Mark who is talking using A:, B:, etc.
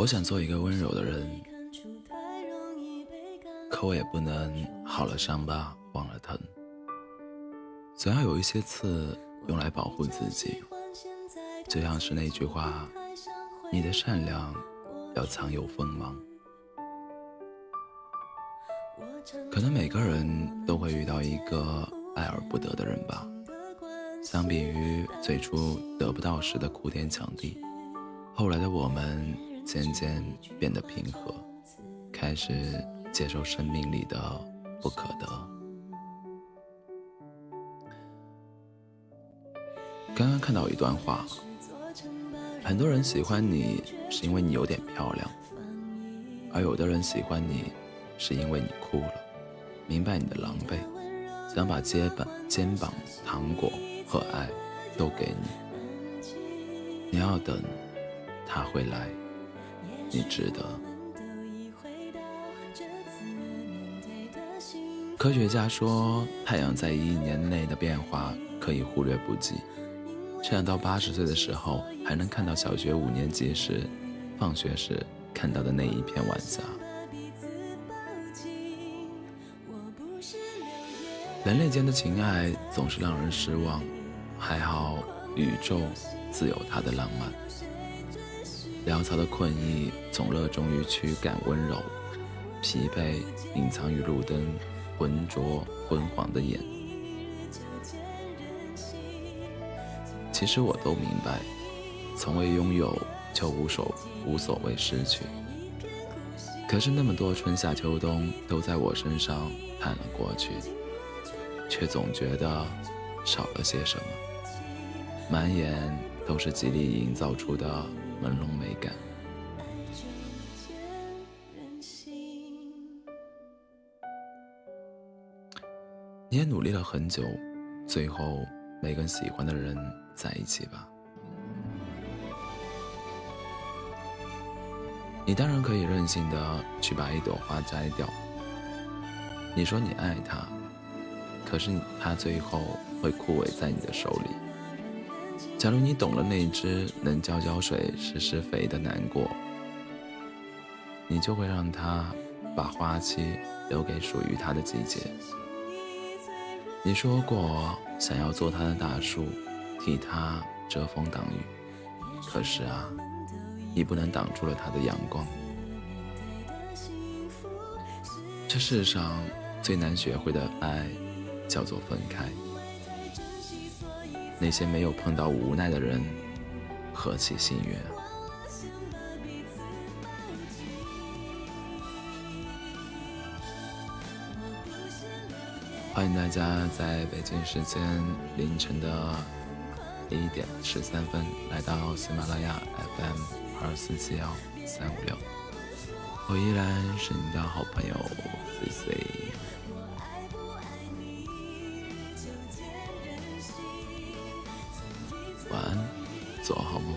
A: 我想做一个温柔的人，可我也不能好了伤疤忘了疼，总要有一些刺用来保护自己。就像是那句话：“你的善良要藏有锋芒。”可能每个人都会遇到一个爱而不得的人吧。相比于最初得不到时的哭天抢地，后来的我们渐渐变得平和，开始接受生命里的不可得。刚刚看到一段话，很多人喜欢你是因为你有点漂亮，而有的人喜欢你是因为你哭了，明白你的狼狈，想把肩膀肩膀糖果。和爱都给你，你要等，他会来，你值得。科学家说，太阳在一年内的变化可以忽略不计，这样到八十岁的时候，还能看到小学五年级时放学时看到的那一片晚霞。人类间的情爱总是让人失望。还好，宇宙自有它的浪漫。潦草的困意总热衷于驱赶温柔，疲惫隐藏于路灯浑浊昏黄的眼。其实我都明白，从未拥有就无所无所谓失去。可是那么多春夏秋冬都在我身上盼了过去，却总觉得少了些什么。满眼都是极力营造出的朦胧美感。你也努力了很久，最后没跟喜欢的人在一起吧？你当然可以任性的去把一朵花摘掉。你说你爱他，可是他最后会枯萎在你的手里。假如你懂了那只能浇浇水、施施肥的难过，你就会让它把花期留给属于它的季节。你说过想要做它的大树，替它遮风挡雨，可是啊，你不能挡住了它的阳光。这世上最难学会的爱，叫做分开。那些没有碰到无奈的人，何其幸运啊！欢迎大家在北京时间凌晨的一点十三分来到喜马拉雅 FM 二四七幺三五六，我依然是你的好朋友 C C。晚安做好梦